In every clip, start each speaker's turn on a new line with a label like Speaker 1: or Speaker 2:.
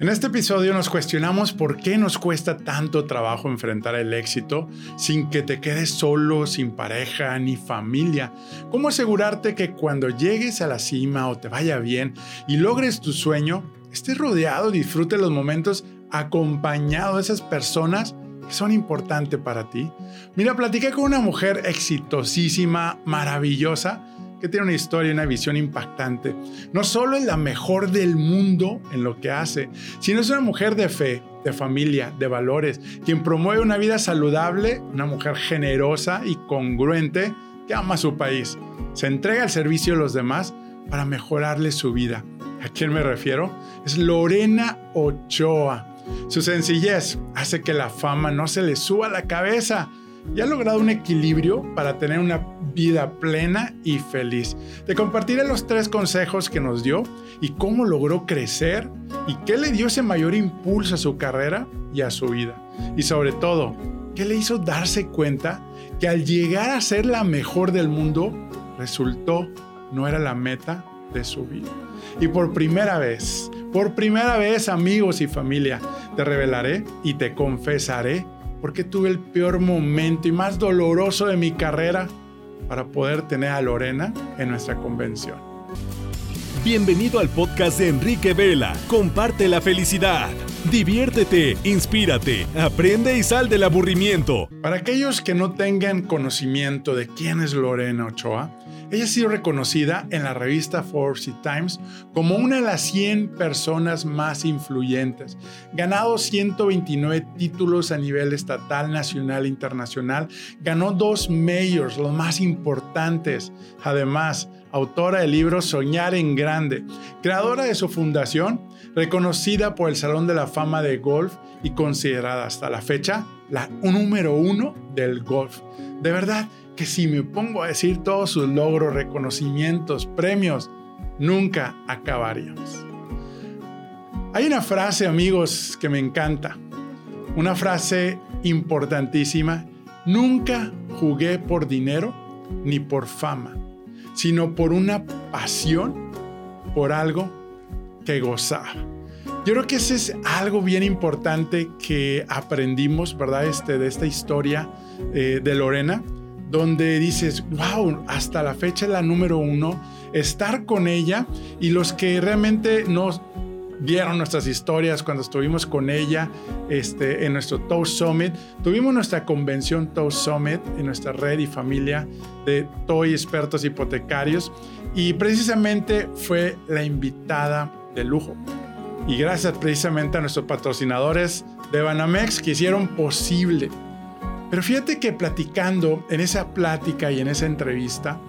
Speaker 1: En este episodio nos cuestionamos por qué nos cuesta tanto trabajo enfrentar el éxito sin que te quedes solo, sin pareja ni familia. ¿Cómo asegurarte que cuando llegues a la cima o te vaya bien y logres tu sueño, estés rodeado y disfrutes los momentos acompañado de esas personas que son importantes para ti? Mira, platiqué con una mujer exitosísima, maravillosa, que tiene una historia y una visión impactante. No solo es la mejor del mundo en lo que hace, sino es una mujer de fe, de familia, de valores, quien promueve una vida saludable, una mujer generosa y congruente que ama su país. Se entrega al servicio de los demás para mejorarle su vida. ¿A quién me refiero? Es Lorena Ochoa. Su sencillez hace que la fama no se le suba a la cabeza y ha logrado un equilibrio para tener una vida plena y feliz. Te compartiré los tres consejos que nos dio y cómo logró crecer y qué le dio ese mayor impulso a su carrera y a su vida. Y sobre todo, qué le hizo darse cuenta que al llegar a ser la mejor del mundo, resultó no era la meta de su vida. Y por primera vez, por primera vez amigos y familia, te revelaré y te confesaré porque tuve el peor momento y más doloroso de mi carrera para poder tener a Lorena en nuestra convención.
Speaker 2: Bienvenido al podcast de Enrique Vela. Comparte la felicidad. Diviértete, inspírate, aprende y sal del aburrimiento.
Speaker 1: Para aquellos que no tengan conocimiento de quién es Lorena Ochoa, ella ha sido reconocida en la revista Forbes y Times como una de las 100 personas más influyentes. Ganado 129 títulos a nivel estatal, nacional e internacional. Ganó dos mayors, los más importantes. Además, autora del libro Soñar en Grande, creadora de su fundación, reconocida por el Salón de la Fama de Golf y considerada hasta la fecha la número uno del golf. De verdad, que si me pongo a decir todos sus logros, reconocimientos, premios, nunca acabaríamos. Hay una frase, amigos, que me encanta. Una frase importantísima. Nunca jugué por dinero ni por fama, sino por una pasión, por algo que gozaba. Yo creo que ese es algo bien importante que aprendimos, ¿verdad? Este, de esta historia eh, de Lorena donde dices, wow, hasta la fecha es la número uno, estar con ella y los que realmente nos vieron nuestras historias cuando estuvimos con ella este, en nuestro Toast Summit. Tuvimos nuestra convención Toast Summit en nuestra red y familia de Toy expertos hipotecarios y precisamente fue la invitada de lujo. Y gracias precisamente a nuestros patrocinadores de Banamex que hicieron posible pero fíjate que platicando en esa plática y en esa entrevista,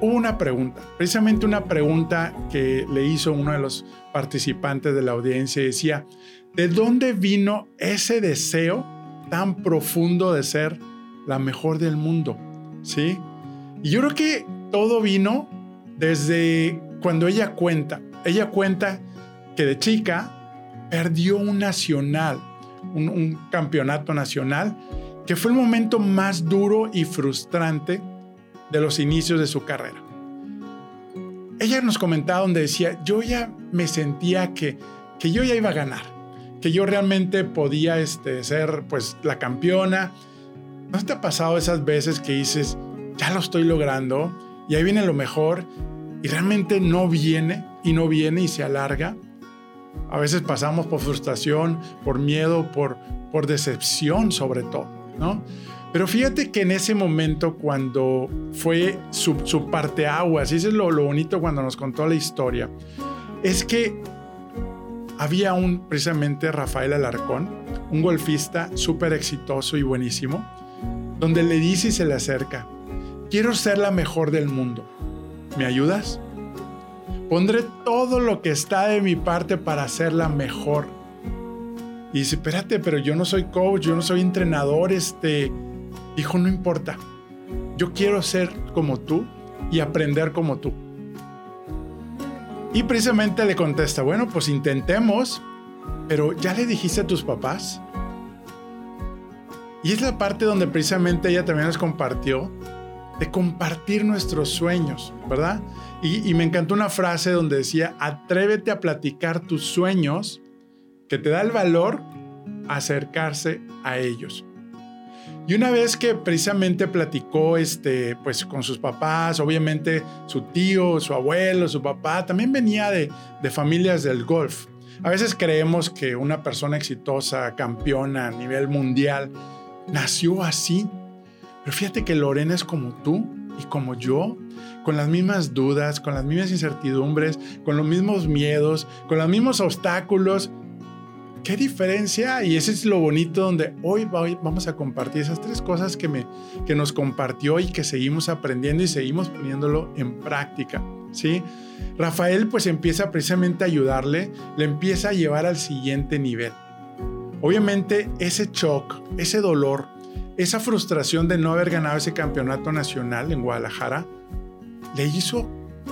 Speaker 1: hubo una pregunta, precisamente una pregunta que le hizo uno de los participantes de la audiencia decía, ¿de dónde vino ese deseo tan profundo de ser la mejor del mundo? ¿Sí? Y yo creo que todo vino desde cuando ella cuenta. Ella cuenta que de chica perdió un nacional, un, campeonato nacional que fue el momento más duro y frustrante de los inicios de su carrera. Ella nos comentaba donde decía, yo ya me sentía que, que yo ya iba a ganar, que yo realmente podía este, ser pues la campeona. ¿No te ha pasado esas veces que dices, ya lo estoy logrando y ahí viene lo mejor y realmente no viene y no viene y se alarga? A veces pasamos por frustración, por miedo, por, por decepción sobre todo. Pero fíjate que en ese momento, cuando fue su, su parteaguas, y eso es lo, lo bonito cuando nos contó la historia, es que había un, precisamente Rafael Alarcón, un golfista súper exitoso y buenísimo, donde le dice y se le acerca, quiero ser la mejor del mundo, ¿me ayudas? Pondré todo lo que está de mi parte para ser la mejor y dice, espérate, pero yo no soy coach, yo no soy entrenador, este, dijo, no importa, yo quiero ser como tú y aprender como tú. Y precisamente le contesta, bueno, pues intentemos, pero ¿ya le dijiste a tus papás? Y es la parte donde precisamente ella también nos compartió de compartir nuestros sueños, ¿verdad? Y, me encantó una frase donde decía, atrévete a platicar tus sueños que te da el valor acercarse a ellos. Y una vez que precisamente platicó este, pues, con sus papás, obviamente su tío, su abuelo, su papá, también venía de, de familias del golf. A veces creemos que una persona exitosa, campeona a nivel mundial, nació así. Pero fíjate que Lorena es como tú y como yo, con las mismas dudas, con las mismas incertidumbres, con los mismos miedos, con los mismos obstáculos, qué diferencia y ese es lo bonito donde hoy vamos a compartir esas tres cosas que, nos compartió y que seguimos aprendiendo y seguimos poniéndolo en práctica, ¿sí? Rafael pues empieza precisamente a ayudarle, le empieza a llevar al siguiente nivel. Obviamente ese shock, ese dolor, esa frustración de no haber ganado ese campeonato nacional en Guadalajara, le hizo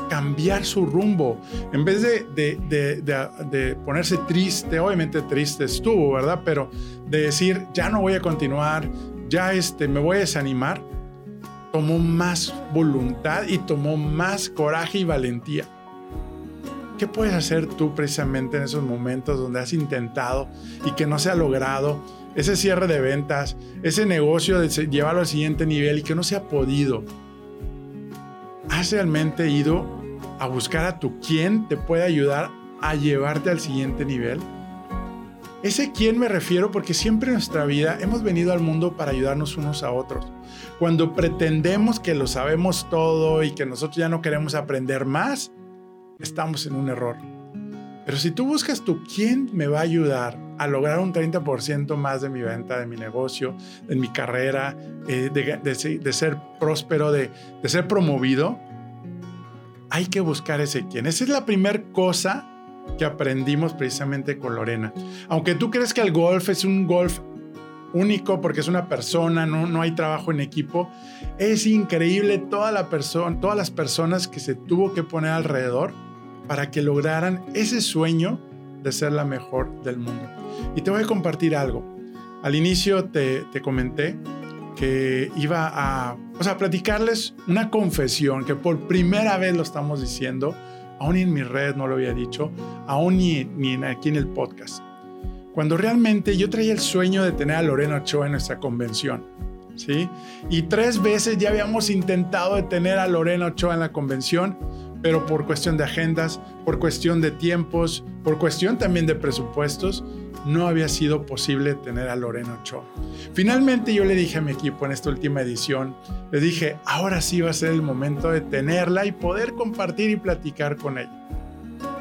Speaker 1: cambiar su rumbo. En vez de, ponerse triste, obviamente triste estuvo, ¿verdad? Pero de decir, ya no voy a continuar, ya este, me voy a desanimar, tomó más voluntad y tomó más coraje y valentía. ¿Qué puedes hacer tú precisamente en esos momentos donde has intentado y que no se ha logrado ese cierre de ventas, ese negocio de llevarlo al siguiente nivel y que no se ha podido? ¿Has realmente ido a buscar a tu quien te puede ayudar a llevarte al siguiente nivel? Ese quién me refiero porque siempre en nuestra vida hemos venido al mundo para ayudarnos unos a otros. Cuando pretendemos que lo sabemos todo y que nosotros ya no queremos aprender más, estamos en un error. Pero si tú buscas tu quién me va a ayudar a lograr un 30% más de mi venta, de mi negocio, de mi carrera, eh, de, ser próspero, de, de ser promovido, hay que buscar ese quién. Esa es la primera cosa que aprendimos precisamente con Lorena. Aunque tú crees que el golf es un golf único porque es una persona, no, no hay trabajo en equipo, es increíble toda la persona, todas las personas que se tuvo que poner alrededor para que lograran ese sueño de ser la mejor del mundo. Y te voy a compartir algo. Al inicio te, comenté que iba a, o sea, platicarles una confesión que por primera vez lo estamos diciendo, aún en mi red no lo había dicho, aún ni, ni aquí en el podcast. Cuando realmente yo traía el sueño de tener a Lorena Ochoa en nuestra convención. ¿Sí? Y tres veces ya habíamos intentado de tener a Lorena Ochoa en la convención, pero por cuestión de agendas, por cuestión de tiempos, por cuestión también de presupuestos, no había sido posible tener a Lorena Ochoa. Finalmente yo le dije a mi equipo en esta última edición, le dije, ahora sí va a ser el momento de tenerla y poder compartir y platicar con ella.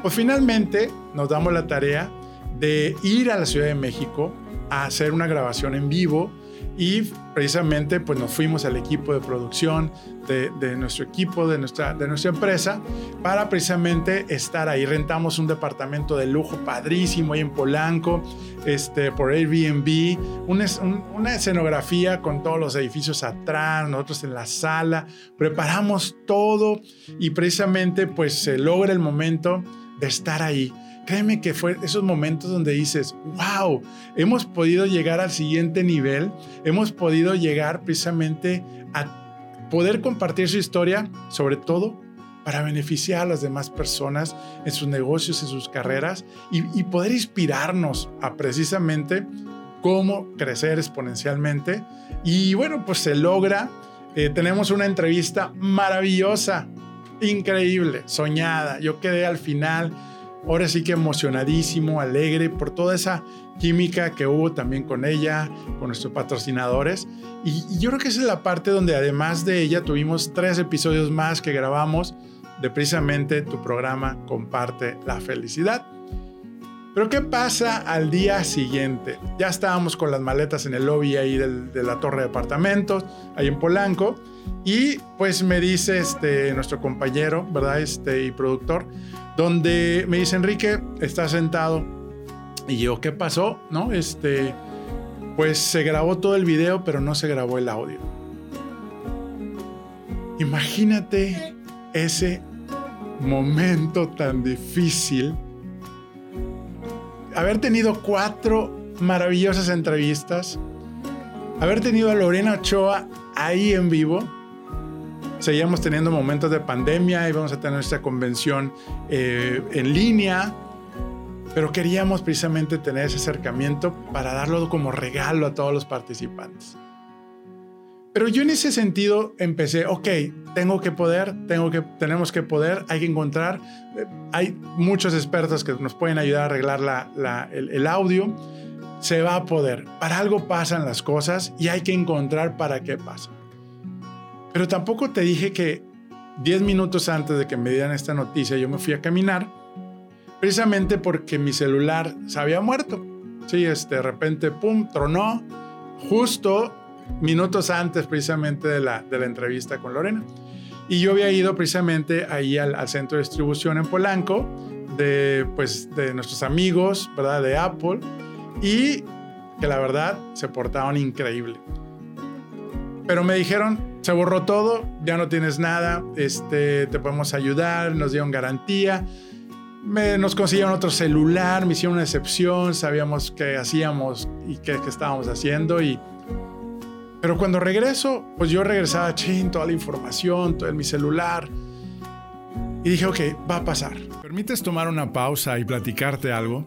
Speaker 1: Pues finalmente nos damos la tarea de ir a la Ciudad de México a hacer una grabación en vivo y precisamente pues nos fuimos al equipo de producción de, nuestro equipo, de nuestra, de nuestra empresa, para precisamente estar ahí. Rentamos un departamento de lujo padrísimo ahí en Polanco, este, por Airbnb, una, una escenografía con todos los edificios atrás, nosotros en la sala, preparamos todo y precisamente pues se logra el momento de estar ahí Créeme que fue esos momentos donde dices, wow, hemos podido llegar al siguiente nivel, hemos podido llegar precisamente a poder compartir su historia, sobre todo para beneficiar a las demás personas en sus negocios, en sus carreras y, poder inspirarnos a precisamente cómo crecer exponencialmente. Y bueno, pues se logra. Eh, tenemos una entrevista maravillosa, increíble, soñada. Yo quedé al final ahora sí que emocionadísimo, alegre por toda esa química que hubo también con ella, con nuestros patrocinadores. Y, yo creo que esa es la parte donde además de ella tuvimos tres episodios más que grabamos de precisamente tu programa Comparte la Felicidad. Pero ¿qué pasa al día siguiente? Ya estábamos con las maletas en el lobby ahí de la torre de apartamentos, ahí en Polanco, y pues me dice este, nuestro compañero, ¿verdad? Este, y productor, donde me dice Enrique, está sentado. Y yo, ¿qué pasó? ¿No? Este, pues se grabó todo el video, pero no se grabó el audio. Imagínate ese momento tan difícil. Haber tenido cuatro maravillosas entrevistas. Haber tenido a Lorena Ochoa ahí en vivo seguíamos teniendo momentos de pandemia, íbamos a tener nuestra convención eh, en línea pero queríamos precisamente tener ese acercamiento para darlo como regalo a todos los participantes. Pero yo en ese sentido empecé, ok, tengo que poder, tengo que, tenemos que poder, hay que encontrar, eh, hay muchos expertos que nos pueden ayudar a arreglar la, el, el audio, se va a poder. Para algo pasan las cosas y hay que encontrar para qué pasan. Pero tampoco te dije que 10 minutos antes de que me dieran esta noticia yo me fui a caminar, precisamente porque mi celular se había muerto. Sí, este, de repente, pum, tronó, justo minutos antes precisamente de la, de la entrevista con Lorena. Y yo había ido precisamente ahí al, centro de distribución en Polanco de, pues, de nuestros amigos, ¿verdad? De Apple y que la verdad se portaron increíble. Pero me dijeron, se borró todo, ya no tienes nada, este, te podemos ayudar, nos dieron garantía. Me, nos consiguieron otro celular, me hicieron una excepción, sabíamos qué hacíamos y qué, qué estábamos haciendo y pero cuando regreso, pues yo regresaba, chin, toda la información, todo en mi celular. Y dije, ok, va a pasar. ¿Permites tomar una pausa y platicarte algo?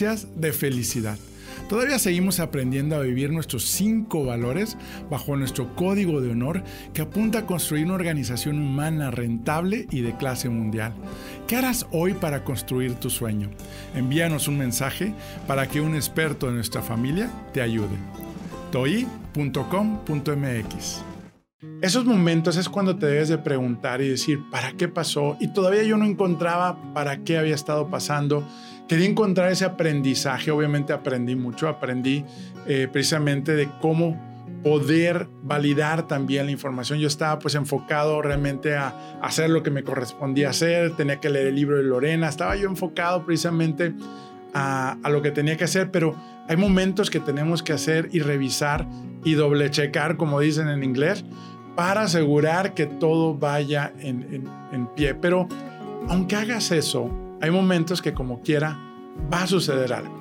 Speaker 1: de felicidad. Todavía seguimos aprendiendo a vivir nuestros cinco valores bajo nuestro código de honor que apunta a construir una organización humana rentable y de clase mundial. ¿Qué harás hoy para construir tu sueño? Envíanos un mensaje para que un experto de nuestra familia te ayude. toi.com.mx esos momentos es cuando te debes de preguntar y decir, ¿para qué pasó? Y todavía yo no encontraba para qué había estado pasando. Quería encontrar ese aprendizaje, obviamente aprendí mucho, aprendí eh, precisamente de cómo poder validar también la información. Yo estaba pues enfocado realmente a hacer lo que me correspondía hacer, tenía que leer el libro de Lorena, estaba yo enfocado precisamente a, lo que tenía que hacer, pero hay momentos que tenemos que hacer y revisar y doble checar, como dicen en inglés, para asegurar que todo vaya en, pie. Pero aunque hagas eso, hay momentos que como quiera va a suceder algo.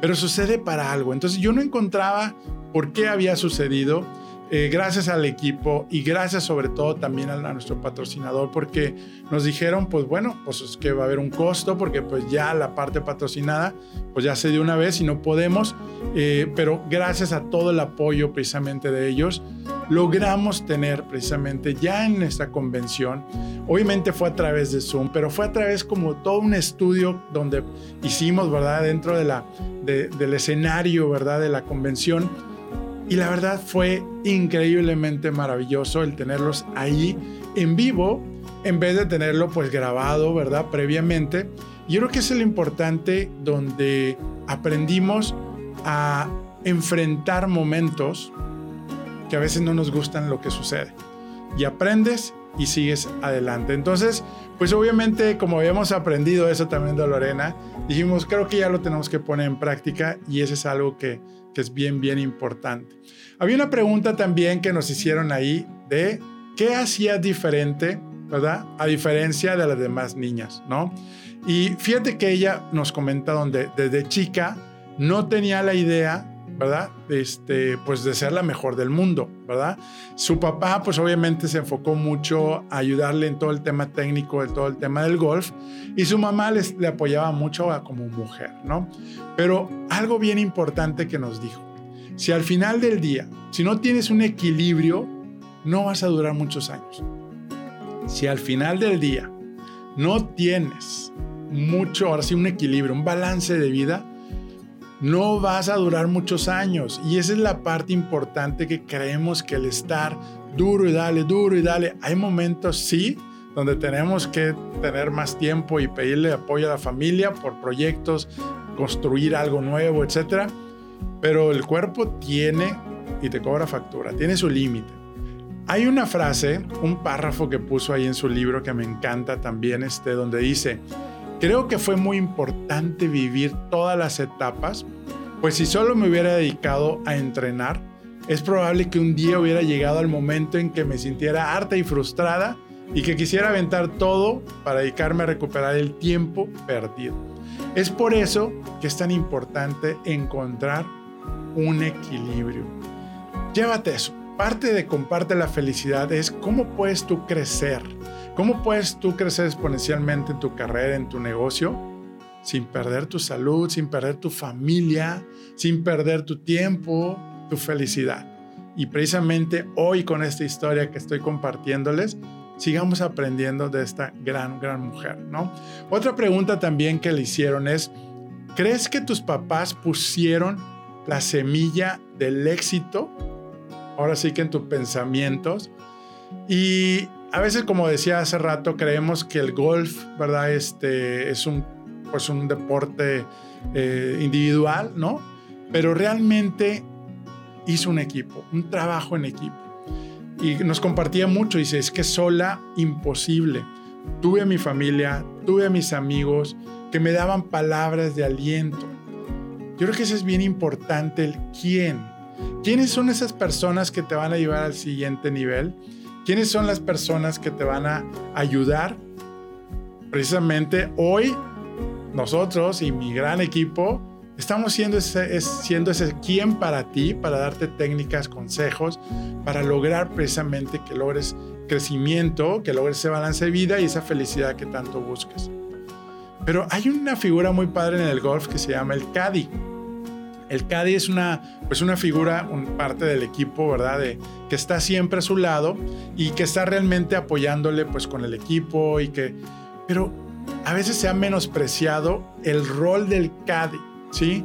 Speaker 1: Pero sucede para algo. Entonces yo no encontraba por qué había sucedido eh, gracias al equipo y gracias sobre todo también a, nuestro patrocinador porque nos dijeron pues bueno pues es que va a haber un costo porque pues ya la parte patrocinada pues ya se dio una vez y no podemos. Eh, pero gracias a todo el apoyo precisamente de ellos logramos tener precisamente ya en esta convención obviamente fue a través de Zoom pero fue a través como todo un estudio donde hicimos verdad dentro de la del escenario verdad de la convención y la verdad fue increíblemente maravilloso el tenerlos ahí en vivo en vez de tenerlo pues grabado, ¿verdad? Previamente. Yo creo que es lo importante donde aprendimos a enfrentar momentos que a veces no nos gustan lo que sucede. Y aprendes y sigues adelante. Entonces, pues obviamente como habíamos aprendido eso también de Lorena, dijimos, creo que ya lo tenemos que poner en práctica y eso es algo que que es bien, bien importante. Había una pregunta también que nos hicieron ahí de qué hacía diferente, ¿verdad? A diferencia de las demás niñas, ¿no? Y fíjate que ella nos comenta donde desde chica no tenía la idea ¿verdad? Este, pues de ser la mejor del mundo, ¿verdad? Su papá, pues obviamente se enfocó mucho a ayudarle en todo el tema técnico, en todo el tema del golf, y su mamá les, le apoyaba mucho como mujer, ¿no? Pero algo bien importante que nos dijo, si al final del día, si no tienes un equilibrio, no vas a durar muchos años. Si al final del día no tienes mucho, ahora sí, un equilibrio, un balance de vida, no vas a durar muchos años. Y esa es la parte importante que creemos que el estar duro y dale, duro y dale, hay momentos, sí, donde tenemos que tener más tiempo y pedirle apoyo a la familia por proyectos, construir algo nuevo, etc. Pero el cuerpo tiene y te cobra factura, tiene su límite. Hay una frase, un párrafo que puso ahí en su libro que me encanta también, este, donde dice, Creo que fue muy importante vivir todas las etapas, pues si solo me hubiera dedicado a entrenar, es probable que un día hubiera llegado al momento en que me sintiera harta y frustrada y que quisiera aventar todo para dedicarme a recuperar el tiempo perdido. Es por eso que es tan importante encontrar un equilibrio. Llévate eso. Parte de comparte la felicidad es cómo puedes tú crecer. ¿Cómo puedes tú crecer exponencialmente en tu carrera, en tu negocio, sin perder tu salud, sin perder tu familia, sin perder tu tiempo, tu felicidad? Y precisamente hoy con esta historia que estoy compartiéndoles, sigamos aprendiendo de esta gran, gran mujer, ¿no? Otra pregunta también que le hicieron es, ¿crees que tus papás pusieron la semilla del éxito? Ahora sí que en tus pensamientos. Y a veces, como decía hace rato, creemos que el golf, ¿verdad? Este es un, pues un deporte eh, individual, ¿no? Pero realmente hizo un equipo, un trabajo en equipo y nos compartía mucho. Dice, es que sola, imposible. Tuve a mi familia, tuve a mis amigos que me daban palabras de aliento. Yo creo que eso es bien importante, el quién. ¿Quiénes son esas personas que te van a llevar al siguiente nivel? ¿Quiénes son las personas que te van a ayudar? Precisamente hoy, nosotros y mi gran equipo, Estamos siendo ese, siendo ese quien para ti, para darte técnicas, consejos, para lograr precisamente que logres crecimiento, que logres ese balance de vida y esa felicidad que tanto buscas. Pero hay una figura muy padre en el golf que se llama el caddy. El caddy es una, pues una figura, parte del equipo, ¿verdad? Que está siempre a su lado y que está realmente apoyándole pues con el equipo y que... Pero a veces se ha menospreciado el rol del caddy. ¿sí?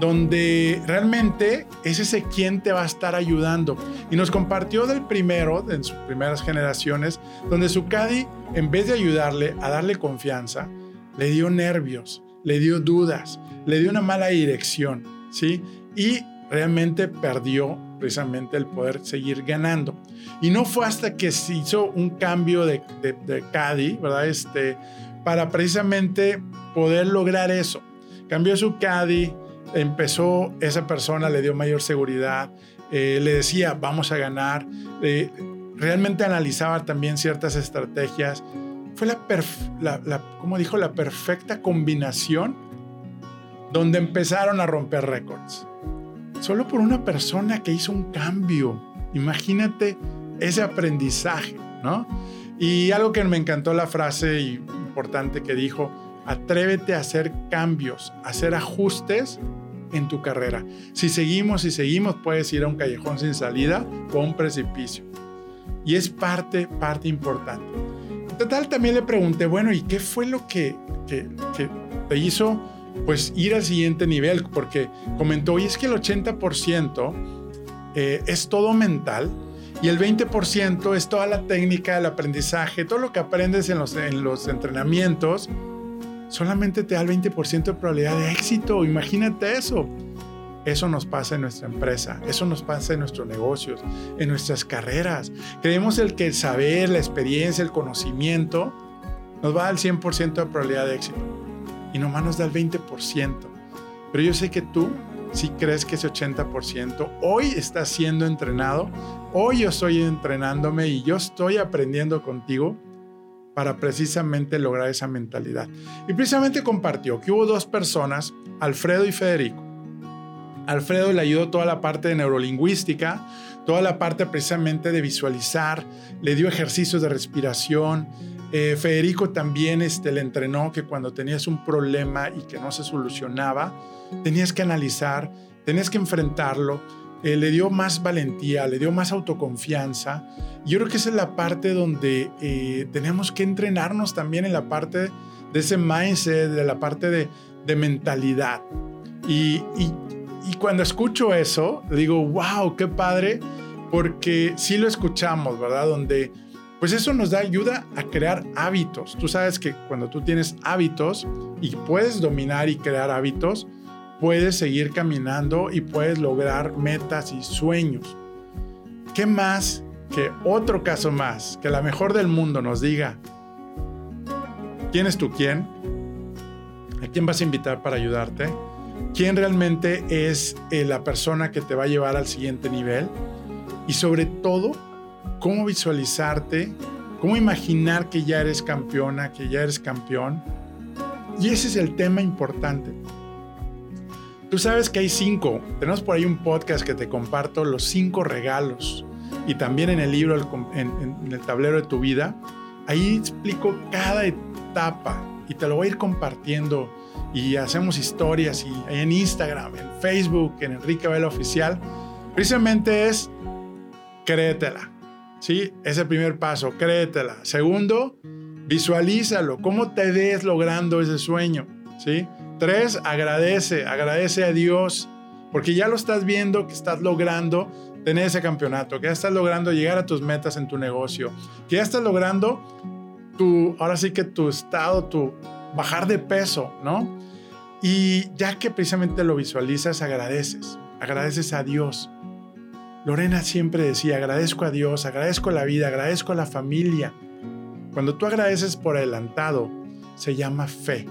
Speaker 1: Donde realmente es ese quien te va a estar ayudando. Y nos compartió del primero, en sus primeras generaciones, donde su Cadi, en vez de ayudarle a darle confianza, le dio nervios, le dio dudas, le dio una mala dirección, ¿sí? Y realmente perdió precisamente el poder seguir ganando. Y no fue hasta que se hizo un cambio de, de, de ¿verdad? Este, para precisamente poder lograr eso. Cambió su caddy, empezó, esa persona le dio mayor seguridad, eh, le decía, vamos a ganar, eh, realmente analizaba también ciertas estrategias. Fue la, la, como dijo, la perfecta combinación donde empezaron a romper récords. Solo por una persona que hizo un cambio. Imagínate ese aprendizaje, ¿no? Y algo que me encantó la frase importante que dijo, Atrévete a hacer cambios, a hacer ajustes en tu carrera. Si seguimos y seguimos, puedes ir a un callejón sin salida o a un precipicio. Y es parte, parte importante. Total, también le pregunté, bueno, ¿y qué fue lo que, te hizo pues ir al siguiente nivel? Porque comentó, y es que el 80% eh, es todo mental y el 20% es toda la técnica, el aprendizaje, todo lo que aprendes en los, en los entrenamientos solamente te da el 20% de probabilidad de éxito. Imagínate eso. Eso nos pasa en nuestra empresa, eso nos pasa en nuestros negocios, en nuestras carreras. Creemos el que el saber, la experiencia, el conocimiento nos va al 100% de probabilidad de éxito y nomás nos da el 20%. Pero yo sé que tú si crees que ese 80% hoy está siendo entrenado, hoy yo estoy entrenándome y yo estoy aprendiendo contigo para precisamente lograr esa mentalidad. Y precisamente compartió que hubo dos personas, Alfredo y Federico. Alfredo le ayudó toda la parte de neurolingüística, toda la parte precisamente de visualizar, le dio ejercicios de respiración. Eh, Federico también este, le entrenó que cuando tenías un problema y que no se solucionaba, tenías que analizar, tenías que enfrentarlo, eh, le dio más valentía, le dio más autoconfianza. Yo creo que esa es la parte donde eh, tenemos que entrenarnos también en la parte de ese mindset, de la parte de, mentalidad. Y, cuando escucho eso, digo, wow, qué padre, porque sí lo escuchamos, ¿verdad? Donde, pues eso nos da ayuda a crear hábitos. Tú sabes que cuando tú tienes hábitos y puedes dominar y crear hábitos, puedes seguir caminando y puedes lograr metas y sueños. ¿Qué más que otro caso más, que la mejor del mundo nos diga, ¿quién es tu quién? ¿A quién vas a invitar para ayudarte? ¿Quién realmente es eh, la persona que te va a llevar al siguiente nivel? Y sobre todo, cómo visualizarte, cómo imaginar que ya eres campeona, que ya eres campeón. Y ese es el tema importante. Tú sabes que hay cinco. Tenemos por ahí un podcast que te comparto los cinco regalos. Y también en el libro, en, el tablero de tu vida, ahí explico cada etapa y te lo voy a ir compartiendo. Y hacemos historias y en Instagram, en Facebook, en Enrique Vela Oficial. Precisamente es créetela. ¿Sí? Es el primer paso, créetela. Segundo, visualízalo. ¿Cómo te ves logrando ese sueño? ¿Sí? Tres, agradece, agradece a Dios, porque ya lo estás viendo que estás logrando tener ese campeonato, que ya estás logrando llegar a tus metas en tu negocio, que ya estás logrando tu, ahora sí que tu estado, tu bajar de peso, ¿no? Y ya que precisamente lo visualizas, agradeces, agradeces a Dios. Lorena siempre decía, agradezco a Dios, agradezco la vida, agradezco a la familia. Cuando tú agradeces por adelantado, se llama fe.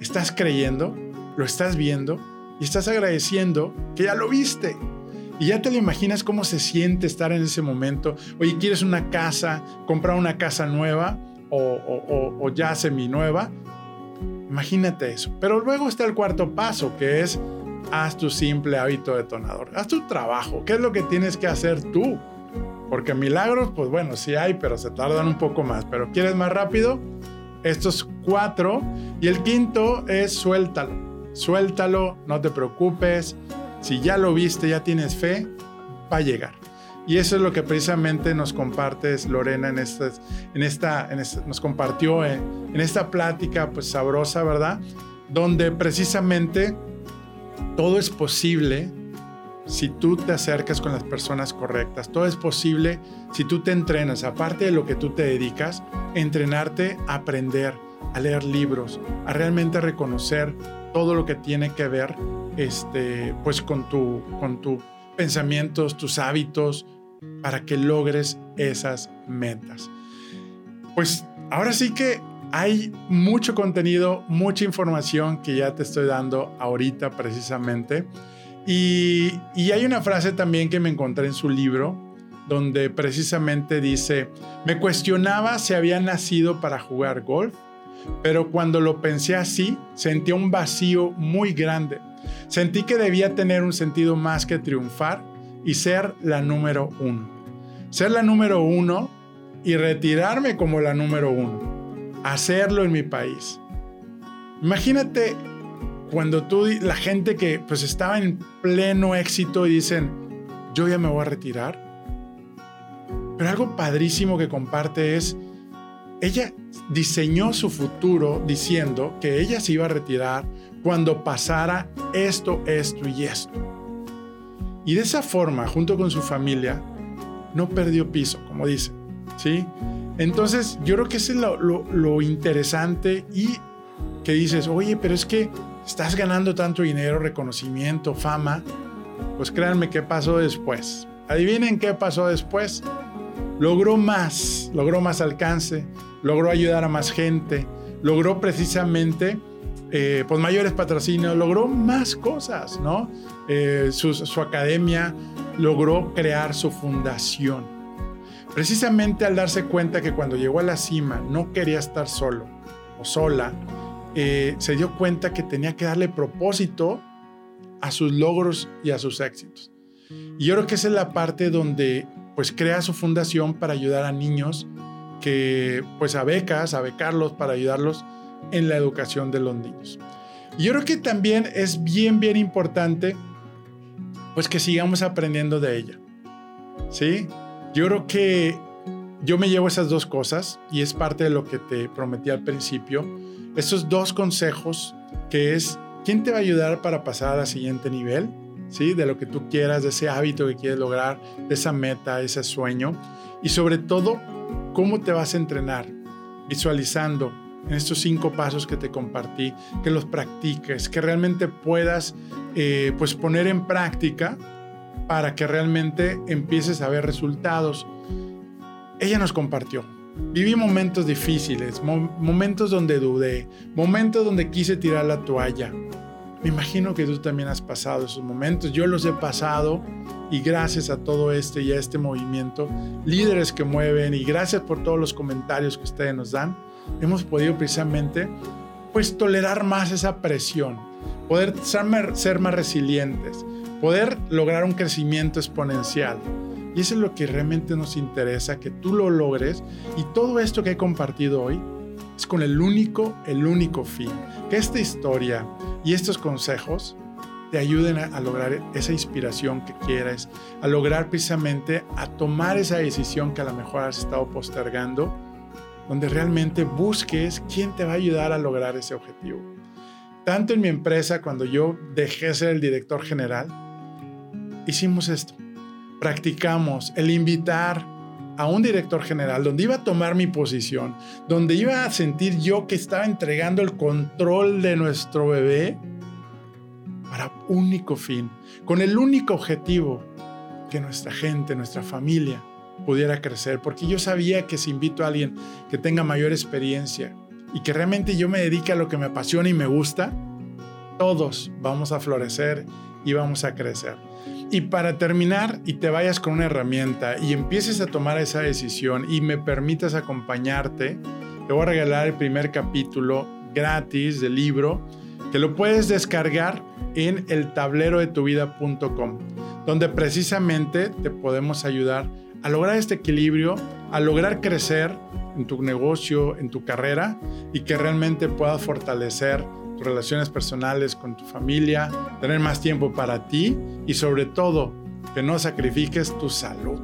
Speaker 1: Estás creyendo, lo estás viendo y estás agradeciendo que ya lo viste. Y ya te lo imaginas cómo se siente estar en ese momento. Oye, ¿quieres una casa? ¿Comprar una casa nueva o, ya semi nueva? Imagínate eso. Pero luego está el cuarto paso, que es haz tu simple hábito detonador. Haz tu trabajo. ¿Qué es lo que tienes que hacer tú? Porque milagros, pues bueno, sí hay, pero se tardan un poco más. Pero ¿quieres más rápido? Estos cuatro. Y el quinto es suéltalo. Suéltalo, no te preocupes. Si ya lo viste, ya tienes fe, va a llegar. Y eso es lo que precisamente nos compartes, Lorena, en, estas, en, esta, en nos compartió en, en esta plática pues sabrosa, ¿verdad? Donde precisamente todo es posible si tú te acercas con las personas correctas. Todo es posible si tú te entrenas, aparte de lo que tú te dedicas, entrenarte a aprender, a leer libros, a realmente reconocer todo lo que tiene que ver este, pues con tu, con tus pensamientos, tus hábitos, para que logres esas metas. Pues ahora sí que hay mucho contenido, mucha información que ya te estoy dando ahorita precisamente. Y, hay una frase también que me encontré en su libro, donde precisamente dice, me cuestionaba si había nacido para jugar golf, pero cuando lo pensé así, sentí un vacío muy grande. Sentí que debía tener un sentido más que triunfar y ser la número uno. Ser la número uno y retirarme como la número uno hacerlo en mi país. Imagínate cuando tú, la gente que pues estaba en pleno éxito y dicen, yo ya me voy a retirar. Pero algo padrísimo que comparte es, ella diseñó su futuro diciendo que ella se iba a retirar cuando pasara esto, esto y esto. Y de esa forma, junto con su familia, no perdió piso, como dice, ¿sí? Entonces, yo creo que ese es lo, interesante y que dices, oye, pero es que estás ganando tanto dinero, reconocimiento, fama. Pues créanme qué pasó después. Adivinen qué pasó después. Logró más, logró más alcance, logró ayudar a más gente, logró precisamente eh, pues mayores patrocinios, logró más cosas, ¿no? Eh, su academia logró crear su fundación precisamente al darse cuenta que cuando llegó a la cima no quería estar solo o sola, eh, se dio cuenta que tenía que darle propósito a sus logros y a sus éxitos. Y yo creo que esa es la parte donde pues crea su fundación para ayudar a niños que pues a becas, a becarlos para ayudarlos en la educación de los niños. Y yo creo que también es bien, bien importante pues que sigamos aprendiendo de ella. ¿Sí? Yo creo que yo me llevo esas dos cosas y es parte de lo que te prometí al principio. Esos dos consejos que es quién te va a ayudar para pasar al siguiente nivel, ¿sí? De lo que tú quieras, de ese hábito que quieres lograr, de esa meta, ese sueño y sobre todo cómo te vas a entrenar visualizando estos cinco pasos que te compartí, que los practiques, que realmente puedas eh, pues poner en práctica para que realmente empieces a ver resultados. Ella nos compartió, Viví momentos difíciles, momentos donde dudé, momentos donde quise tirar la toalla. Me imagino que tú también has pasado esos momentos. Yo los he pasado y gracias a todo este y a este movimiento, líderes que mueven y gracias por todos los comentarios que ustedes nos dan, hemos podido precisamente pues tolerar más esa presión, poder ser más resilientes, poder lograr un crecimiento exponencial. Y eso es lo que realmente nos interesa, que tú lo logres. Y todo esto que he compartido hoy es con el único, el único fin, que esta historia y estos consejos te ayuden a, lograr esa inspiración que quieres, a lograr precisamente a tomar esa decisión que a lo mejor has estado postergando, donde realmente busques quién te va a ayudar a lograr ese objetivo. Tanto en mi empresa, cuando yo dejé ser el director general, hicimos esto. Practicamos el invitar a un director general donde iba a tomar mi posición, donde iba a sentir yo que estaba entregando el control de nuestro bebé para único fin, con el único objetivo que nuestra gente, nuestra familia pudiera crecer, porque yo sabía que si invito a alguien que tenga mayor experiencia y que realmente yo me dedique a lo que me apasiona y me gusta, todos vamos a florecer y vamos a crecer. Y para terminar, y te vayas con una herramienta y empieces a tomar esa decisión y me permitas acompañarte, te voy a regalar el primer capítulo gratis del libro que lo puedes descargar en el tablero de tu vida.com, donde precisamente te podemos ayudar a lograr este equilibrio, a lograr crecer en tu negocio, en tu carrera y que realmente puedas fortalecer tus relaciones personales con tu familia, tener más tiempo para ti y sobre todo que no sacrifiques tu salud.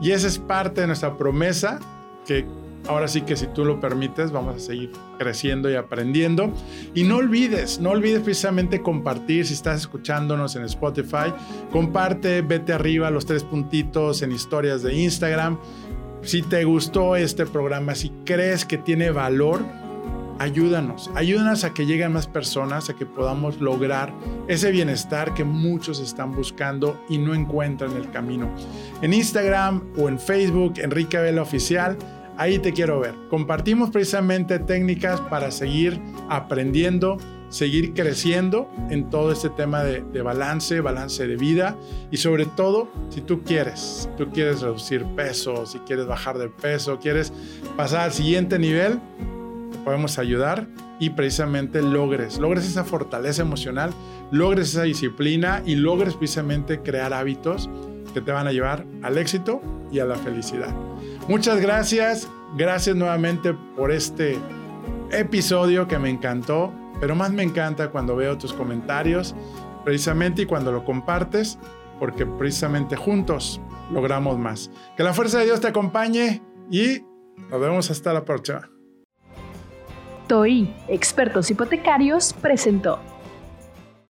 Speaker 1: Y esa es parte de nuestra promesa que ahora sí que si tú lo permites vamos a seguir creciendo y aprendiendo. Y no olvides, no olvides precisamente compartir si estás escuchándonos en Spotify, comparte, vete arriba los tres puntitos en historias de Instagram. Si te gustó este programa, si crees que tiene valor, ayúdanos, ayúdanos a que lleguen más personas, a que podamos lograr ese bienestar que muchos están buscando y no encuentran el camino. En Instagram o en Facebook, Enrique Vela Oficial, ahí te quiero ver. Compartimos precisamente técnicas para seguir aprendiendo, seguir creciendo en todo este tema de, de, balance, balance de vida y sobre todo si tú quieres, tú quieres reducir peso, si quieres bajar de peso, quieres pasar al siguiente nivel, podemos ayudar y precisamente logres, logres esa fortaleza emocional, logres esa disciplina y logres precisamente crear hábitos que te van a llevar al éxito y a la felicidad. Muchas gracias, gracias nuevamente por este episodio que me encantó, pero más me encanta cuando veo tus comentarios, precisamente y cuando lo compartes, porque precisamente juntos logramos más. Que la fuerza de Dios te acompañe y nos vemos hasta la próxima.
Speaker 3: TOI, Expertos Hipotecarios, presentó.